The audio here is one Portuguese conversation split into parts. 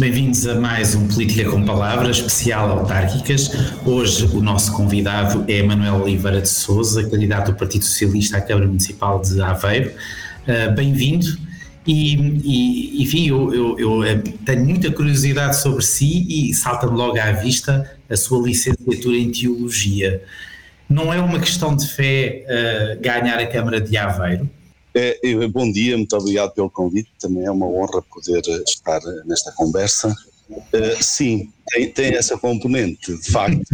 Bem-vindos a mais um Política com Palavras, especial autárquicas. Hoje o nosso convidado é Manuel Oliveira de Souza, candidato do Partido Socialista à Câmara Municipal de Aveiro. Uh, Bem-vindo. E, e, enfim, eu, eu, eu, eh, tenho muita curiosidade sobre si e salta-me logo à vista a sua licenciatura em Teologia. Não é uma questão de fé uh, ganhar a Câmara de Aveiro? É, bom dia, muito obrigado pelo convite. Também é uma honra poder eh, estar nesta conversa. Uh, sim, tem, tem, essa componente, de facto.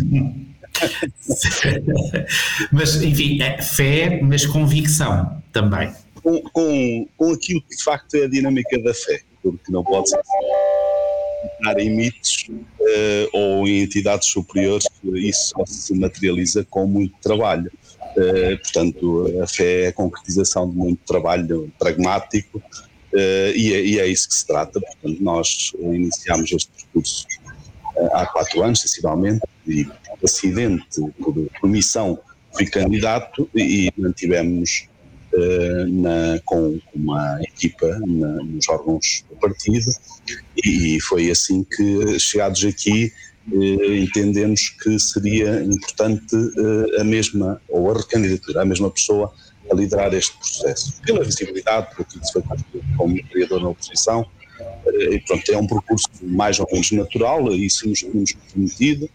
mas, enfim, é fé, mas convicção também. Com, com, com aquilo que de facto é a dinâmica da fé, porque não pode ser entrar em mitos uh, ou em entidades superiores, isso só se materializa com muito trabalho. Uh, portanto, a fé é a concretização de muito trabalho pragmático uh, e, é, e, é, isso que se trata. Portanto, nós iniciámos este percurso há quatro anos, sensivelmente, e por acidente, por, por missão, fui candidato e mantivemos uh, na, com uma equipa na, nos órgãos do partido e, foi assim que, chegados aqui, entendemos que seria importante uh, a mesma, ou a recandidatura, a mesma pessoa a liderar este processo, pela visibilidade, por aquilo que se foi como criador na oposição, e pronto, é um percurso mais ou menos natural, isso nos temos comprometido,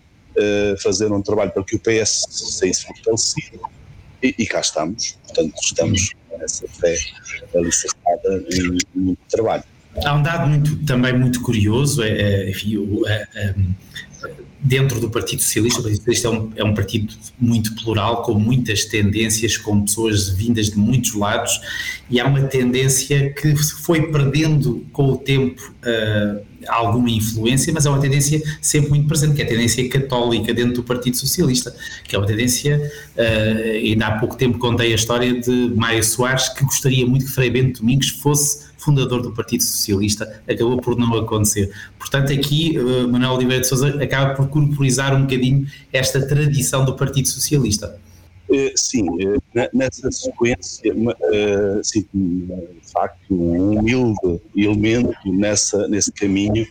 fazer um trabalho para que o PS saísse fortalecido, e, e cá estamos, portanto estamos nessa fé alicerçada muito trabalho. Há um dado muito, também muito curioso, é, é enfim, é, é, dentro do Partido Socialista, o Partido Socialista é um, é um, partido muito plural, com muitas tendências, com pessoas vindas de muitos lados, e há uma tendência que foi perdendo com o tempo uh, alguma influência, mas é uma tendência sempre muito presente, que é a tendência católica dentro do Partido Socialista, que é uma tendência, uh, ainda há pouco tempo contei a história de Mário Soares, que gostaria muito que Frei Bento Domingos fosse fundador do Partido Socialista, acabou por não acontecer. Portanto, aqui uh, Manuel Oliveira de Sousa acaba por corporizar um bocadinho esta tradição do Partido Socialista. Eh, sim, eh, nessa sequência, sim, de facto, um humilde elemento nessa, nesse caminho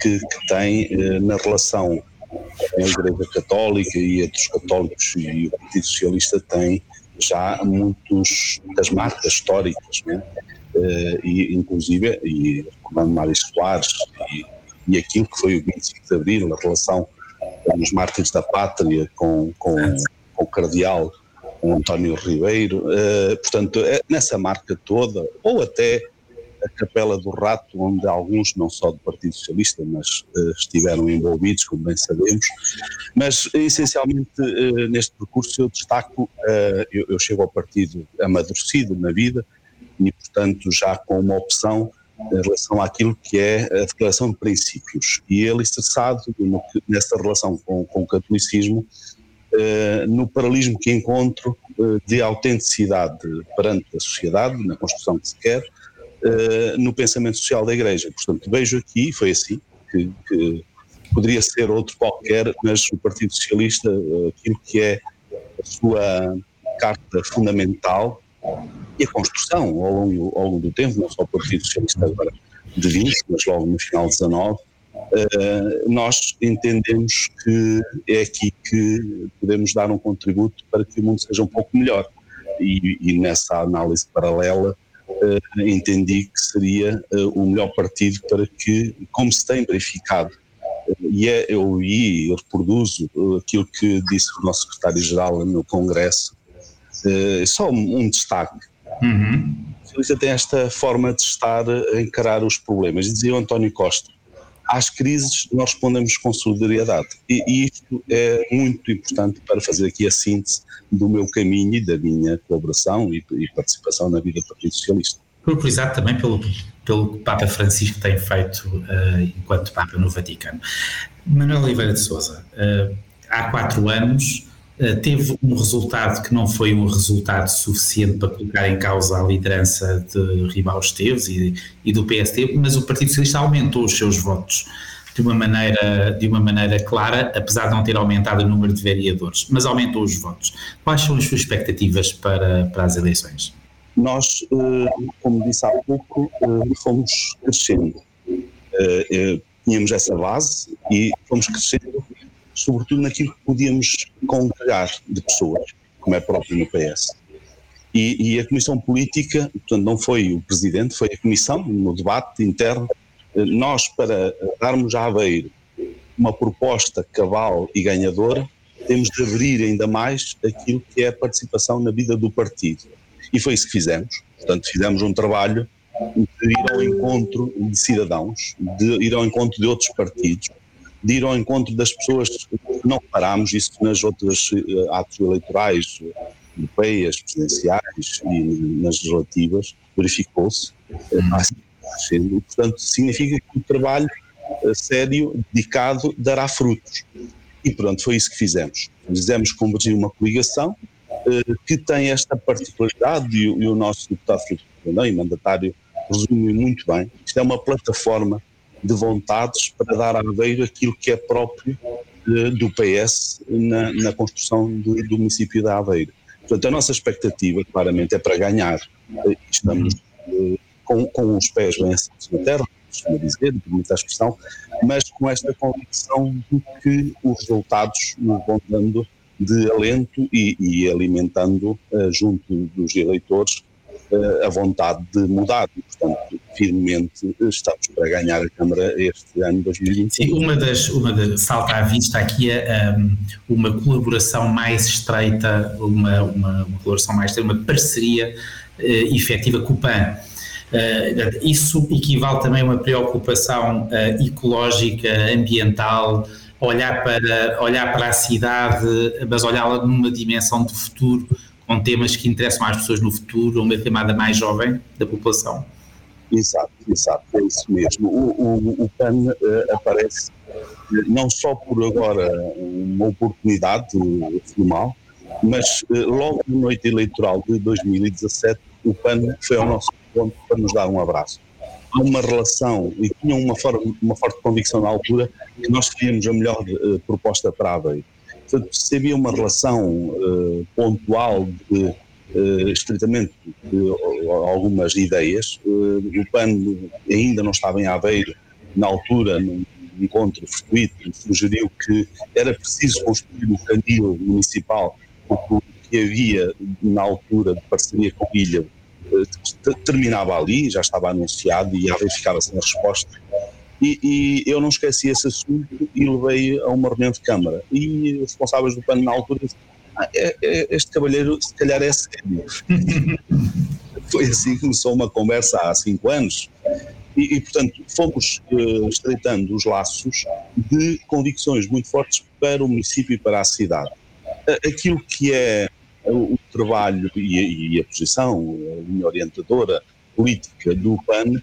que, que tem na relação com a Igreja Católica e entre os católicos e o Partido Socialista tem já muitas marcas históricas, né? Uh, e inclusive, e recordando Mário Soares e, e aquilo que foi o 25 de Abril, a relação dos mártires da pátria com, com, com o cardeal António Ribeiro, uh, portanto, é nessa marca toda, ou até a Capela do Rato, onde alguns, não só do Partido Socialista, mas uh, estiveram envolvidos, como bem sabemos. Mas, essencialmente, uh, neste percurso eu destaco, uh, eu, eu, chego ao partido amadurecido na vida, e, portanto, já com uma opção em relação àquilo que é a declaração de princípios. E ele estressado nessa relação com, com o catolicismo, eh, no paralelismo que encontro eh, de autenticidade perante a sociedade, na construção que se quer, eh, no pensamento social da Igreja. Portanto, vejo aqui, foi assim, que, que poderia ser outro qualquer, mas o Partido Socialista, aquilo que é a sua carta fundamental, e a construção ao longo, ao longo do tempo, não só o Partido Socialista agora de 20, mas logo no final de 19, uh, nós entendemos que é aqui que podemos dar um contributo para que o mundo seja um pouco melhor. E, e nessa análise paralela, uh, entendi que seria uh, o melhor partido para que, como se tem verificado, e é, eu e reproduzo aquilo que disse o nosso secretário-geral no Congresso, só um, destaque Uhum. O socialista tem esta forma de estar a encarar os problemas. Dizia o António Costa, às crises nós respondemos com solidariedade. E, e isto é muito importante para fazer aqui a síntese do meu caminho e da minha colaboração e, e participação na vida do Partido Socialista. Corporizado também pelo, pelo Papa Francisco tem feito uh, enquanto Papa no Vaticano. Manuel Oliveira de Souza, uh, há quatro anos eh, teve um resultado que não foi um resultado suficiente para colocar em causa a liderança de Ribal Esteves e, e, do PST, mas o Partido Socialista aumentou os seus votos de uma maneira, de uma maneira clara, apesar de não ter aumentado o número de vereadores, mas aumentou os votos. Quais são as suas expectativas para, para as eleições? Nós, eh, como disse há pouco, eh, fomos crescendo tínhamos essa base e fomos crescendo, sobretudo naquilo que podíamos congregar de pessoas, como é próprio no PS. E, e, a Comissão Política, portanto, não foi o Presidente, foi a Comissão, no debate interno, nós, para darmos a Aveiro uma proposta cabal e ganhadora, temos de abrir ainda mais aquilo que é a participação na vida do partido. E foi isso que fizemos. Portanto, fizemos um trabalho de ir ao encontro de cidadãos, de ir ao encontro de outros partidos, de ir ao encontro das pessoas que não parámos, isso nas outras uh, atos eleitorais europeias, presidenciais e nas legislativas, verificou-se. Uh, portanto, significa que o trabalho uh, sério, dedicado, dará frutos. E pronto, foi isso que fizemos. Fizemos convergir uma coligação que tem esta particularidade, e, e o nosso deputado Filipe e mandatário resume muito bem. Isto é uma plataforma de vontades para dar a Aveiro aquilo que é próprio eh, do PS na, na construção do, do, município de Aveiro. Portanto, a nossa expectativa, claramente, é para ganhar. Eh, estamos eh, com, com os pés bem assentos na terra, costuma dizer, permite a expressão, mas com esta convicção de que os resultados nos vão dando de alento e, e alimentando junto dos eleitores a vontade de mudar e, portanto, firmemente estamos para ganhar a Câmara este ano 2025. Sim, uma das, uma das salta à vista aqui é um, uma colaboração mais estreita, uma, uma, uma colaboração mais estreita, uma parceria uh, efetiva com o PAN. Uh, isso equivale também a uma preocupação uh, ecológica, ambiental, olhar para, olhar para a cidade, mas olhá-la numa dimensão de futuro com temas que interessam às pessoas no futuro, uma camada mais jovem da população. Exato, exato, é isso mesmo. O, o, o PAN uh, aparece uh, não só por agora uma oportunidade formal, mas uh, logo na noite eleitoral de 2017 o PAN foi ao nosso ponto para nos dar um abraço. Há uma relação e tinha uma, forma, uma forte convicção na altura que nós queríamos a melhor proposta para a Aveiro Portanto, se havia uma relação uh, pontual de uh, de uh, algumas ideias, o PAN ainda não estava em Aveiro na altura, num encontro fortuito, sugeriu que era preciso construir um canil municipal, porque o que havia na altura de parceria com a Ilha terminava ali, já estava anunciado e Aveiro ficava sem resposta e, e, eu não esqueci esse assunto e levei a uma reunião de Câmara. E os responsáveis do plano na altura disseram, ah, é, é, este cavalheiro se calhar é sério. Foi assim que começou uma conversa há cinco anos. E, e portanto, fomos uh, estreitando os laços de convicções muito fortes para o município e para a cidade. Aquilo que é o trabalho e, e a posição, a linha orientadora política do PAN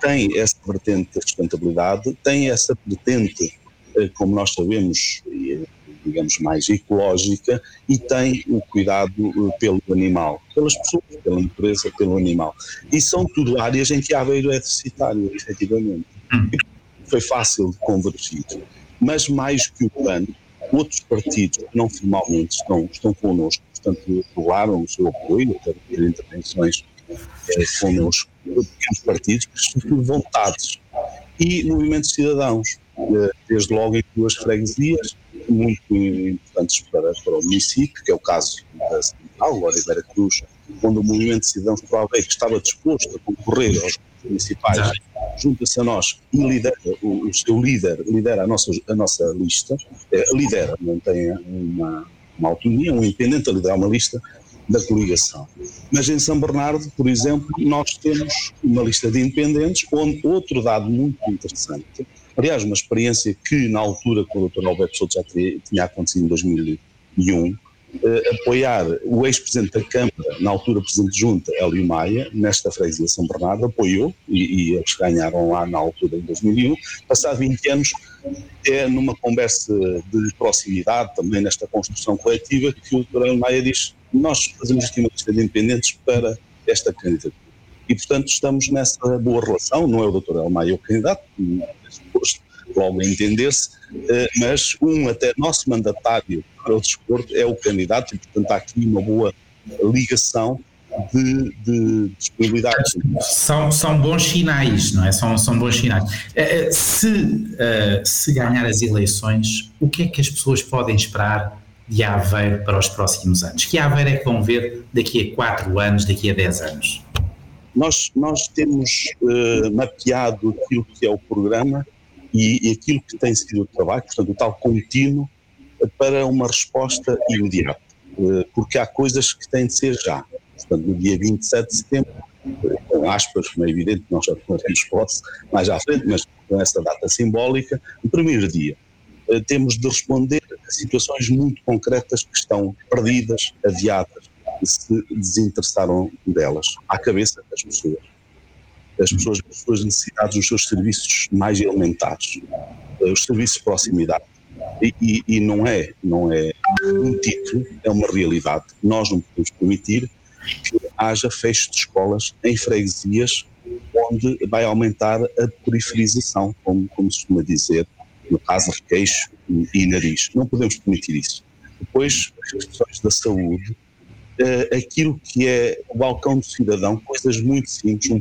tem essa vertente da sustentabilidade, tem essa vertente, eh, como nós sabemos, eh, digamos, mais ecológica e tem o cuidado pelo animal, pelas pessoas, pela natureza, pelo animal. E são tudo áreas em que a Aveiro é deficitário, efetivamente. Hum. Foi fácil de convergir. Mas mais que o plano, outros partidos que não formalmente estão, estão connosco, portanto, revelaram o seu apoio, para ter intervenções é, connosco, pequenos partidos, sobretudo vontades. E movimentos cidadãos, eh, desde logo em duas freguesias, muito importantes para, para o município, que é o caso da Central, Oliveira Cruz, onde o movimento de cidadãos de Alveia, que estava disposto a concorrer aos municipais, junta-se a nós e lidera, o, o, seu líder lidera a nossa, a nossa lista, é, lidera, não tem uma, uma autonomia, um independente a liderar uma lista, da coligação. Mas em São Bernardo, por exemplo, nós temos uma lista de independentes, onde outro dado muito interessante, aliás, uma experiência que na altura com o Dr. Alberto Souto já tinha acontecido em 2001, eh, apoiar o ex-presidente da Câmara, na altura presidente de junta, Hélio Maia, nesta freguesia São Bernardo, apoiou, e, e, eles ganharam lá na altura, em 2001. Passado 20 anos, é numa conversa de proximidade, também nesta construção coletiva, que o Dr. Maia diz nós fazemos aqui uma lista de independentes para esta candidatura. E, portanto, estamos nessa boa relação, não é o Dr. Elmaio o candidato, posto logo a entender-se, eh, mas um até nosso mandatário para o desporto é o candidato e, portanto, há aqui uma boa ligação de, de disponibilidade. São, são bons sinais, não é? São, são bons sinais. Eh, eh, se, se ganhar as eleições, o que é que as pessoas podem esperar de Aveiro para os próximos anos? Que Aveiro é que vão ver daqui a 4 anos, daqui a 10 anos? Nós, nós temos uh, mapeado aquilo que é o programa e, e, aquilo que tem sido o trabalho, portanto, o tal contínuo, para uma resposta imediata. Uh, porque há coisas que têm de ser já. Portanto, no dia 27 de setembro, com aspas, como é evidente, nós já tomaremos posse mais à frente, mas com essa data simbólica, no primeiro dia, eh, temos de responder a situações muito concretas que estão perdidas, adiadas, se desinteressaram delas, à cabeça das pessoas. As pessoas, as suas necessidades, os seus serviços mais elementares, eh, os serviços de proximidade. E, e, e, não é não é um título, é uma realidade. Nós não podemos permitir que haja fecho de escolas em freguesias onde vai aumentar a periferização, como, como se costuma dizer, no caso requeixo e nariz. Não podemos permitir isso. Depois, as questões da saúde, uh, aquilo que é o balcão do cidadão, coisas muito simples, um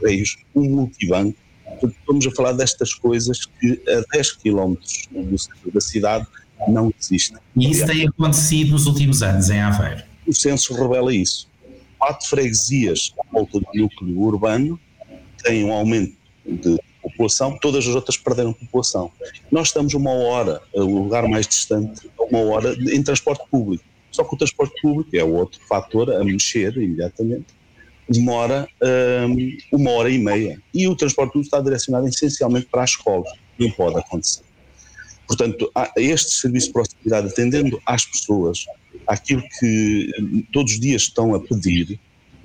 correios, um multibanco, estamos a falar destas coisas que a 10 km do centro da cidade não existem. E isso tem acontecido nos últimos anos em Aveiro? O censo revela isso. Quatro freguesias à volta do núcleo urbano têm um aumento de população, todas as outras perderam população. Nós estamos uma hora, o lugar mais distante, uma hora em transporte público. Só que o transporte público é outro fator a mexer imediatamente, demora um, uma hora e meia. E o transporte público está direcionado essencialmente para as escolas. Não pode acontecer. Portanto, este serviço de proximidade, atendendo às pessoas, aquilo que todos os dias estão a pedir,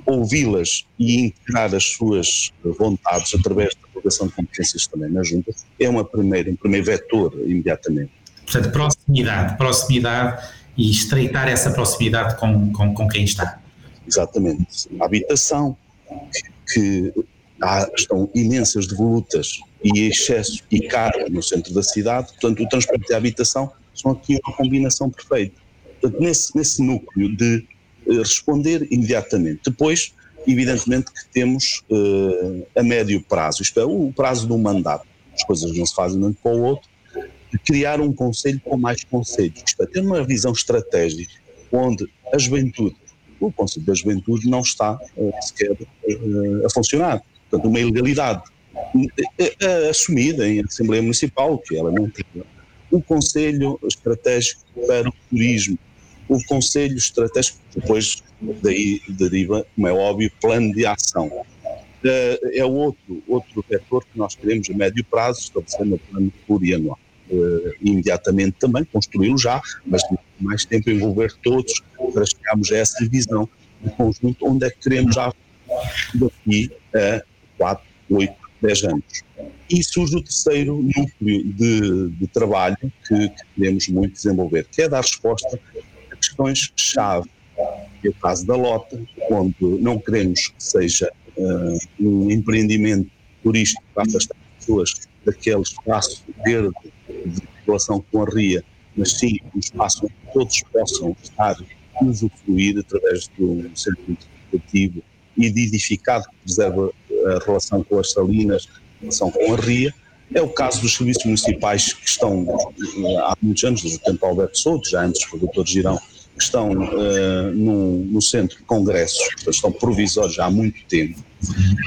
ouvi-las e integrar as suas vontades através da aplicação de competências também na Junta, é uma primeira, um primeiro vetor imediatamente. Portanto, proximidade, proximidade e estreitar essa proximidade com, com, com quem está. Exatamente. A habitação, que, há, estão imensas devolutas e excesso e caro no centro da cidade, portanto, o transporte e a habitação são aqui uma combinação perfeita. Portanto, nesse, nesse núcleo de uh, responder imediatamente. Depois, evidentemente que temos uh, a médio prazo, isto é, o prazo do mandato. As coisas não se fazem de um para o outro, criar um conselho com mais conselhos, isto é, ter uma visão estratégica onde a juventude, o Conselho da Juventude não está uh, sequer uh, a funcionar. Portanto, uma ilegalidade uh, assumida em Assembleia Municipal, que ela não tem. O Conselho Estratégico para o Turismo, o Conselho Estratégico, depois daí deriva, como é óbvio, plano de ação. é outro, outro vetor que nós queremos a médio prazo, estabelecendo o plano plurianual imediatamente também, construí-lo já, mas mais tempo envolver todos para chegarmos a essa visão de conjunto onde é que queremos já daqui a 4, 8, 10 anos. E surge o terceiro núcleo de, de trabalho que, que, queremos muito desenvolver, que é dar resposta a questões-chave. É o caso da Lota, onde não queremos que seja uh, um empreendimento turístico para afastar pessoas daquele espaço verde de relação com a RIA, mas sim um espaço onde todos possam estar usufruir através de um centro educativo edificado que preserva a relação com as salinas, a relação com a RIA. É o caso dos serviços municipais que estão há muitos anos, desde o tempo de Alberto Souto, já antes do Dr. Girão, que estão uh, no, no, centro de congressos, portanto, estão provisórios já há muito tempo.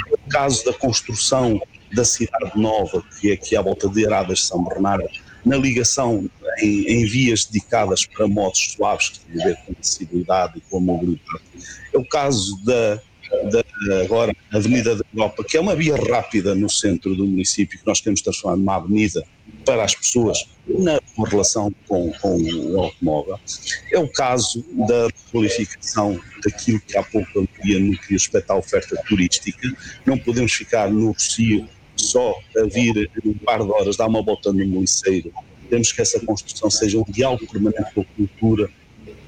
É o caso da construção da cidade nova, que é aqui à volta de Aradas de São Bernardo, na ligação em, em, vias dedicadas para motos suaves, que têm a ver com a acessibilidade e com a mobilidade. É o caso da, da agora Avenida da Europa, que é uma via rápida no centro do município, que nós queremos transformar numa avenida para as pessoas na relação com, com o automóvel. É o caso da qualificação daquilo que há pouco eu no que respeita à oferta turística. Não podemos ficar no Rocio só a vir um par de horas dar uma volta no Moiceiro. Temos que essa construção seja um diálogo permanente com a cultura,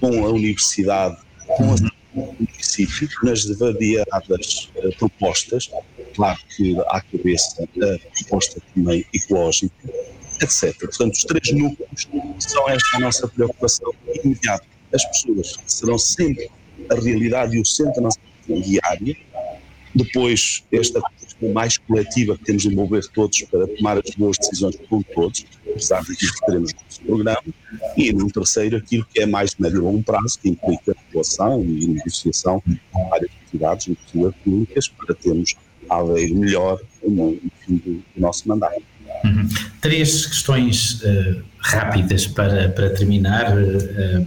com a universidade, com o município, nas variadas uh, propostas, claro que à cabeça a proposta também ecológica, etc. Portanto, os três núcleos são esta a nossa preocupação imediata. As pessoas serão sempre a realidade e o centro da nossa diária. Depois, esta questão mais coletiva que temos de envolver todos para tomar as boas decisões com todos, apesar daquilo que teremos no programa. E, num terceiro, aquilo que é mais de médio e longo prazo, que implica relação e negociação com várias entidades, inclusive públicas, para termos a lei melhor no, fim do nosso mandato. Uhum. Três questões uh, rápidas para, para terminar. Uh,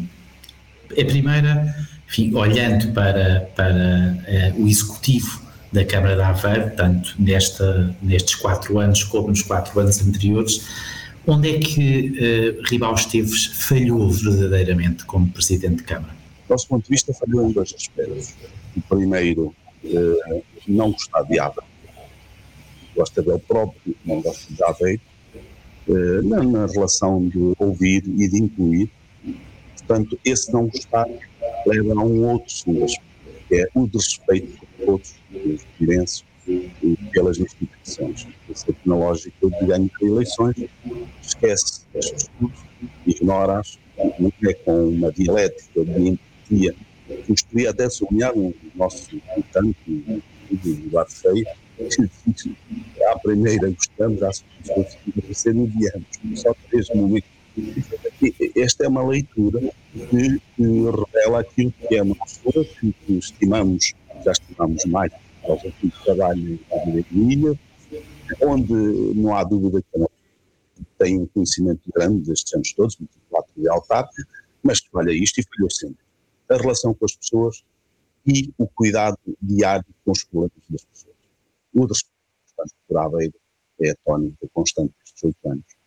a primeira, enfim, olhando para, para uh, o executivo da Câmara de Aveiro, tanto nesta, nestes quatro anos como nos quatro anos anteriores, onde é que uh, Ribal Esteves falhou verdadeiramente como Presidente de Câmara? Do nosso ponto de vista, falhou em dois aspectos. O primeiro, uh, não gostar de Aveiro. Gosta dele próprio, não gosta de Aveiro, uh, na, na relação de ouvir e de incluir. Portanto, esse não gostar leva a um outro aspecto, é o desrespeito por todos os virenses e pelas instituições. Essa tecnológica de ganho de eleições esquece estes estudos, ignora-as, não é com uma dialética de empatia. Gostaria até de sublinhar o nosso militante, o Eduardo Feio, à primeira gostamos, à segunda terceira odiamos. Só três momentos. Esta é uma leitura que, que revela aquilo que é uma pessoa que, que estimamos, já estimamos mais causa do trabalho em Ilha, onde não há dúvida que tem um conhecimento grande destes anos todos, muito lado de altar, mas que olha isto e falhou sempre. A relação com as pessoas e o cuidado diário com os problemas das pessoas. O respeito constante por Aveiro é a tónica constante destes oito anos.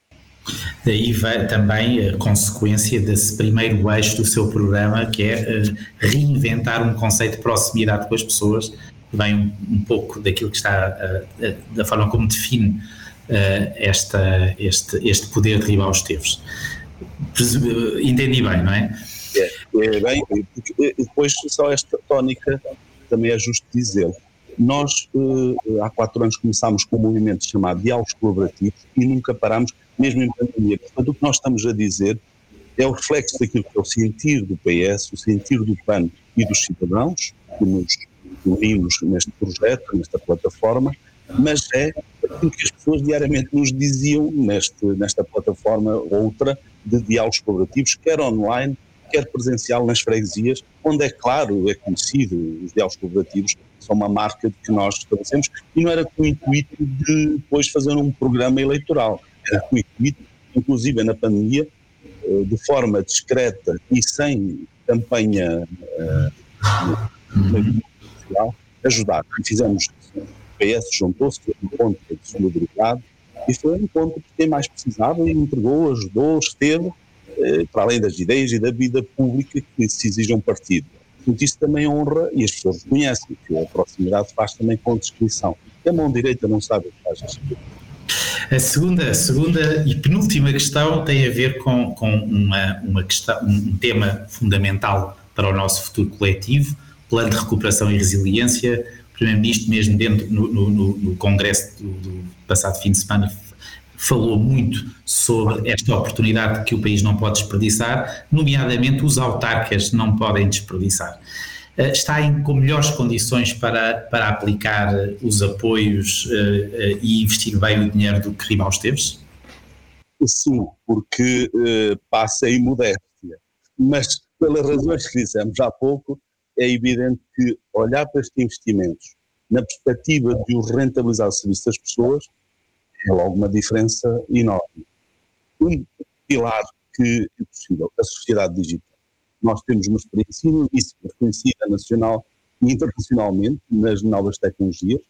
Daí vai também a consequência desse primeiro eixo do seu programa, que é uh, reinventar um conceito de proximidade com as pessoas, que vem um, um pouco daquilo que está, uh, uh, da forma como define esta, este, este poder de Ribal Esteves. Entendi bem, não é? É, é bem, depois só esta tónica também é justo dizer. Nós, há quatro anos, começámos com um movimento chamado Diálogos Colaborativos e nunca paramos mesmo em pandemia. Portanto, o que nós estamos a dizer é o reflexo daquilo que é o sentir do PS, o sentir do PAN e dos cidadãos, que nos unimos neste projeto, nesta plataforma, mas é aquilo que as pessoas diariamente nos diziam neste, nesta plataforma outra de diálogos colaborativos, quer online, quer presencial nas freguesias, onde é claro, é conhecido, os diálogos colaborativos são uma marca que nós estabelecemos, e não era com o intuito de depois fazer um programa eleitoral, gratuito, inclusive na pandemia, eh, de forma discreta e sem campanha uh, ajudar. E fizemos, o PS juntou-se, foi um encontro de solidariedade, e foi um encontro que quem mais precisava e entregou, ajudou, esteve, uh, para além das ideias e da vida pública que se exige um partido. Portanto, isso também honra, e as pessoas reconhecem, que a proximidade faz também com descrição. A mão direita não sabe o que faz a esquerda. A segunda, a segunda e penúltima questão tem a ver com, com uma, uma questão, um tema fundamental para o nosso futuro coletivo, plano de recuperação e resiliência. O Primeiro-Ministro, mesmo dentro no, no, no Congresso do, do, passado fim de semana, falou muito sobre esta oportunidade que o país não pode desperdiçar, nomeadamente os autarcas não podem desperdiçar. Eh, está em, com melhores condições para, para aplicar eh, os apoios uh, e investir bem o dinheiro do que Ribal Esteves? Sim, porque passa em modéstia. Mas, pelas razões que dissemos há pouco, é evidente que olhar para estes investimentos na perspectiva de os rentabilizar o serviço das pessoas é logo uma diferença enorme. Um pilar que é possível, a sociedade digital nós temos uma experiência imensa, reconhecida nacional e internacionalmente nas novas tecnologias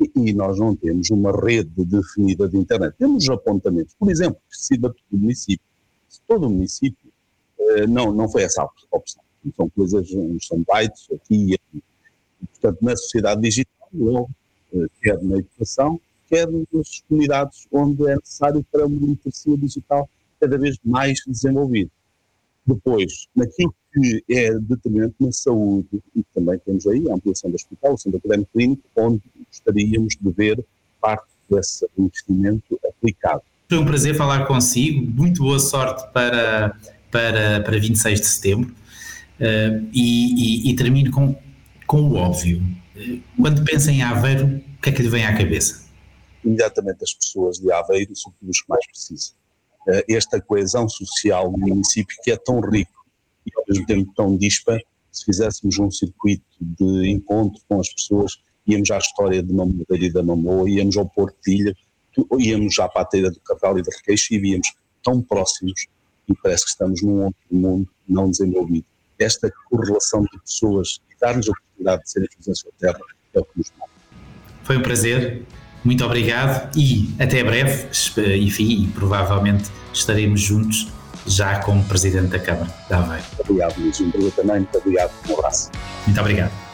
e, e, nós não temos uma rede definida de internet. Temos apontamentos, por exemplo, se do município. Se todo o município eh, não, não foi essa a opção. São coisas, são bytes aqui e aqui. Portanto, na sociedade digital, logo, eh, quer na educação, quer nas comunidades onde é necessário para uma literacia digital cada vez mais desenvolvida. Depois, naquilo que é determinante na saúde, e também temos aí a ampliação do hospital, o centro académico clínico, onde gostaríamos de ver parte desse investimento aplicado. Foi um prazer falar consigo, muito boa sorte para, para, para 26 de setembro uh, e, e, e, termino com com o óbvio. Quando pensa em Aveiro, o que é que lhe vem à cabeça? Imediatamente as pessoas de Aveiro, sobretudo os que mais precisam. Eh, esta coesão social no município que é tão rico e ao mesmo tempo tão dispa, se fizéssemos um circuito de encontro com as pessoas, íamos à história de Mamoeira e da Mamoa, íamos ao Porto de Ilha, íamos à Pateira do Cabral e da Requeixo e víamos tão próximos e parece que estamos num outro mundo não desenvolvido. Esta correlação de pessoas e dar-nos a oportunidade de serem felizes na terra é o que nos move. Foi um prazer, muito obrigado e até breve, enfim, provavelmente estaremos juntos já como Presidente da Câmara da Aveiro. Muito obrigado, Luís. Um também, muito obrigado. Um abraço. Muito obrigado.